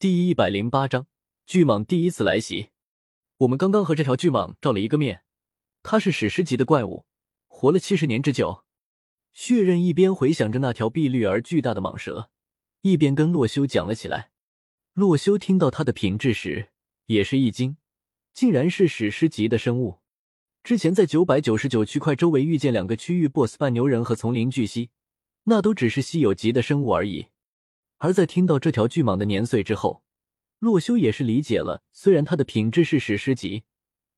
第一百零八章巨蟒第一次来袭。我们刚刚和这条巨蟒照了一个面，它是史诗级的怪物，活了七十年之久。血刃一边回想着那条碧绿而巨大的蟒蛇，一边跟洛修讲了起来。洛修听到它的品质时，也是一惊，竟然是史诗级的生物。之前在九百九十九区块周围遇见两个区域 BOSS 半牛人和丛林巨蜥，那都只是稀有级的生物而已。而在听到这条巨蟒的年岁之后，洛修也是理解了。虽然它的品质是史诗级，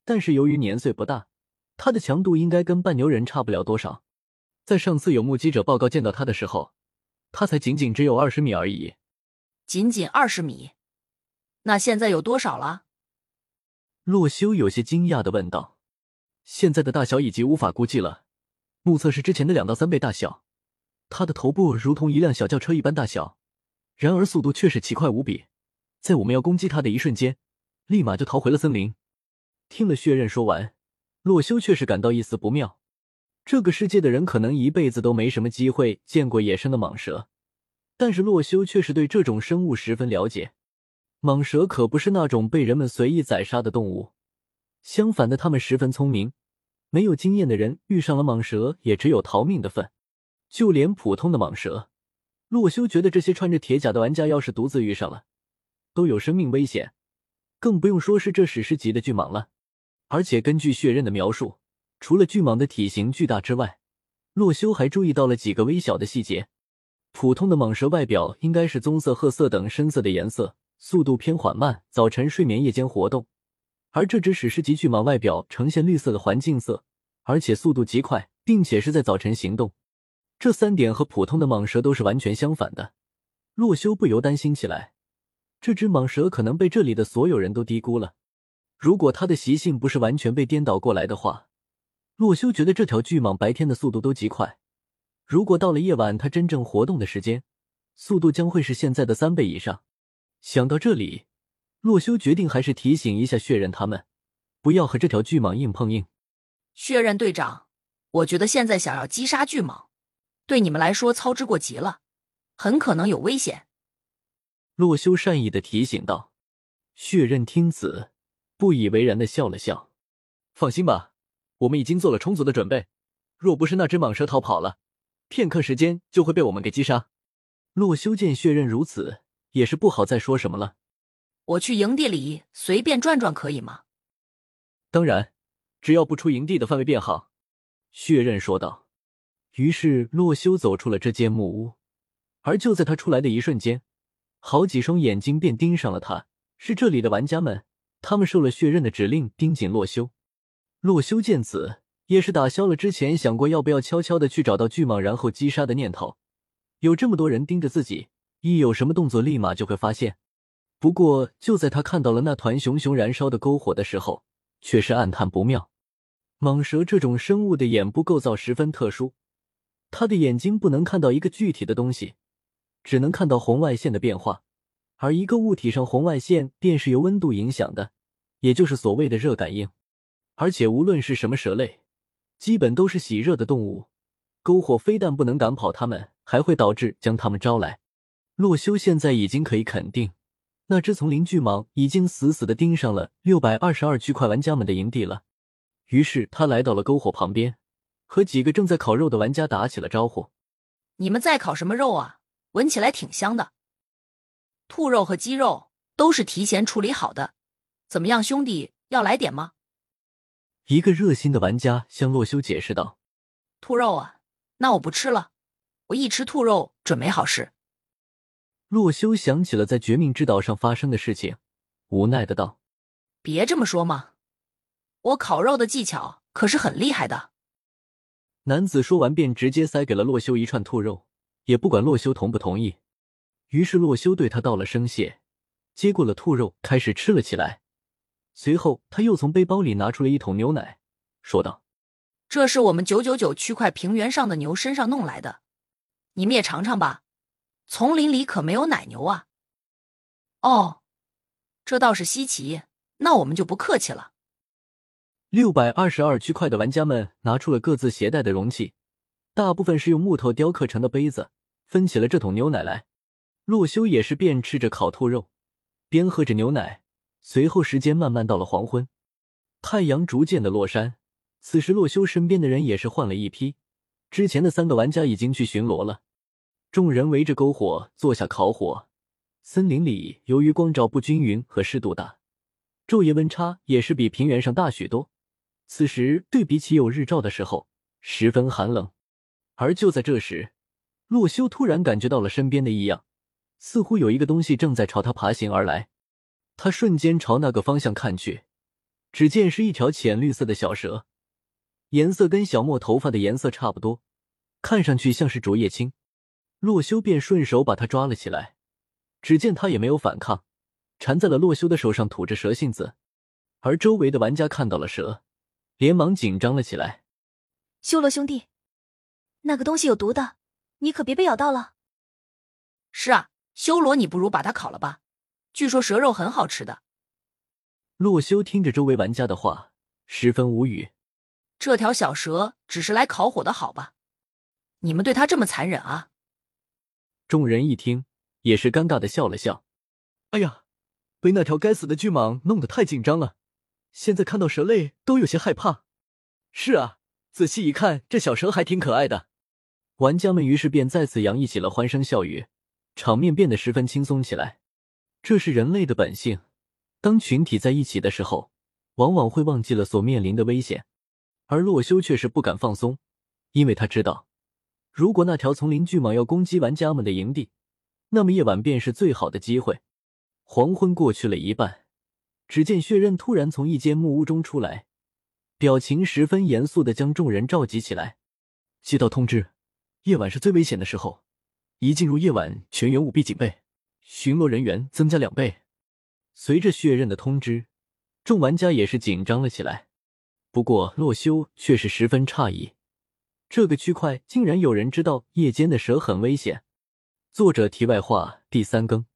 但是由于年岁不大，它的强度应该跟半牛人差不了多少。在上次有目击者报告见到它的时候，它才仅仅只有二十米而已。仅仅二十米？那现在有多少了？洛修有些惊讶的问道：“现在的大小已经无法估计了，目测是之前的两到三倍大小。它的头部如同一辆小轿车一般大小。”然而速度却是奇快无比，在我们要攻击他的一瞬间，立马就逃回了森林。听了血刃说完，洛修却是感到一丝不妙。这个世界的人可能一辈子都没什么机会见过野生的蟒蛇，但是洛修却是对这种生物十分了解。蟒蛇可不是那种被人们随意宰杀的动物，相反的，它们十分聪明。没有经验的人遇上了蟒蛇，也只有逃命的份。就连普通的蟒蛇。洛修觉得这些穿着铁甲的玩家要是独自遇上了，都有生命危险，更不用说是这史诗级的巨蟒了。而且根据血刃的描述，除了巨蟒的体型巨大之外，洛修还注意到了几个微小的细节。普通的蟒蛇外表应该是棕色、褐色等深色的颜色，速度偏缓慢，早晨睡眠，夜间活动。而这只史诗级巨蟒外表呈现绿色的环境色，而且速度极快，并且是在早晨行动。这三点和普通的蟒蛇都是完全相反的，洛修不由担心起来。这只蟒蛇可能被这里的所有人都低估了。如果它的习性不是完全被颠倒过来的话，洛修觉得这条巨蟒白天的速度都极快。如果到了夜晚，它真正活动的时间，速度将会是现在的三倍以上。想到这里，洛修决定还是提醒一下血刃他们，不要和这条巨蟒硬碰硬。血刃队长，我觉得现在想要击杀巨蟒。对你们来说操之过急了，很可能有危险。”洛修善意的提醒道。血刃听此，不以为然的笑了笑：“放心吧，我们已经做了充足的准备。若不是那只蟒蛇逃跑了，片刻时间就会被我们给击杀。”洛修见血刃如此，也是不好再说什么了。我去营地里随便转转可以吗？当然，只要不出营地的范围便好。”血刃说道。于是，洛修走出了这间木屋，而就在他出来的一瞬间，好几双眼睛便盯上了他。是这里的玩家们，他们受了血刃的指令，盯紧洛修。洛修见此，也是打消了之前想过要不要悄悄的去找到巨蟒然后击杀的念头。有这么多人盯着自己，一有什么动作，立马就会发现。不过，就在他看到了那团熊熊燃烧的篝火的时候，却是暗叹不妙。蟒蛇这种生物的眼部构造十分特殊。他的眼睛不能看到一个具体的东西，只能看到红外线的变化，而一个物体上红外线便是由温度影响的，也就是所谓的热感应。而且无论是什么蛇类，基本都是喜热的动物，篝火非但不能赶跑它们，还会导致将它们招来。洛修现在已经可以肯定，那只丛林巨蟒已经死死的盯上了六百二十二区块玩家们的营地了。于是他来到了篝火旁边。和几个正在烤肉的玩家打起了招呼。你们在烤什么肉啊？闻起来挺香的。兔肉和鸡肉都是提前处理好的。怎么样，兄弟，要来点吗？一个热心的玩家向洛修解释道：“兔肉啊，那我不吃了。我一吃兔肉准没好事。”洛修想起了在绝命之岛上发生的事情，无奈的道：“别这么说嘛，我烤肉的技巧可是很厉害的。”男子说完，便直接塞给了洛修一串兔肉，也不管洛修同不同意。于是洛修对他道了声谢，接过了兔肉，开始吃了起来。随后，他又从背包里拿出了一桶牛奶，说道：“这是我们九九九区块平原上的牛身上弄来的，你们也尝尝吧。丛林里可没有奶牛啊。”哦，这倒是稀奇，那我们就不客气了。六百二十二区块的玩家们拿出了各自携带的容器，大部分是用木头雕刻成的杯子，分起了这桶牛奶来。洛修也是边吃着烤兔肉，边喝着牛奶。随后，时间慢慢到了黄昏，太阳逐渐的落山。此时，洛修身边的人也是换了一批，之前的三个玩家已经去巡逻了。众人围着篝火坐下烤火。森林里由于光照不均匀和湿度大，昼夜温差也是比平原上大许多。此时对比起有日照的时候，十分寒冷。而就在这时，洛修突然感觉到了身边的异样，似乎有一个东西正在朝他爬行而来。他瞬间朝那个方向看去，只见是一条浅绿色的小蛇，颜色跟小莫头发的颜色差不多，看上去像是竹叶青。洛修便顺手把它抓了起来，只见它也没有反抗，缠在了洛修的手上，吐着蛇信子。而周围的玩家看到了蛇，连忙紧张了起来。修罗兄弟，那个东西有毒的，你可别被咬到了。是啊，修罗，你不如把它烤了吧。据说蛇肉很好吃的。洛修听着周围玩家的话，十分无语。这条小蛇只是来烤火的，好吧？你们对它这么残忍啊！众人一听，也是尴尬的笑了笑。哎呀，被那条该死的巨蟒弄得太紧张了，现在看到蛇类都有些害怕。是啊，仔细一看，这小蛇还挺可爱的。玩家们于是便再次洋溢起了欢声笑语，场面变得十分轻松起来。这是人类的本性，当群体在一起的时候，往往会忘记了所面临的危险。而洛修却是不敢放松，因为他知道，如果那条丛林巨蟒要攻击玩家们的营地，那么夜晚便是最好的机会。黄昏过去了一半，只见血刃突然从一间木屋中出来，表情十分严肃的将众人召集起来。接到通知，夜晚是最危险的时候，一进入夜晚，全员务必警备。巡逻人员增加两倍。随着血刃的通知，众玩家也是紧张了起来。不过洛修却是十分诧异，这个区块竟然有人知道夜间的蛇很危险。作者题外话：第三更。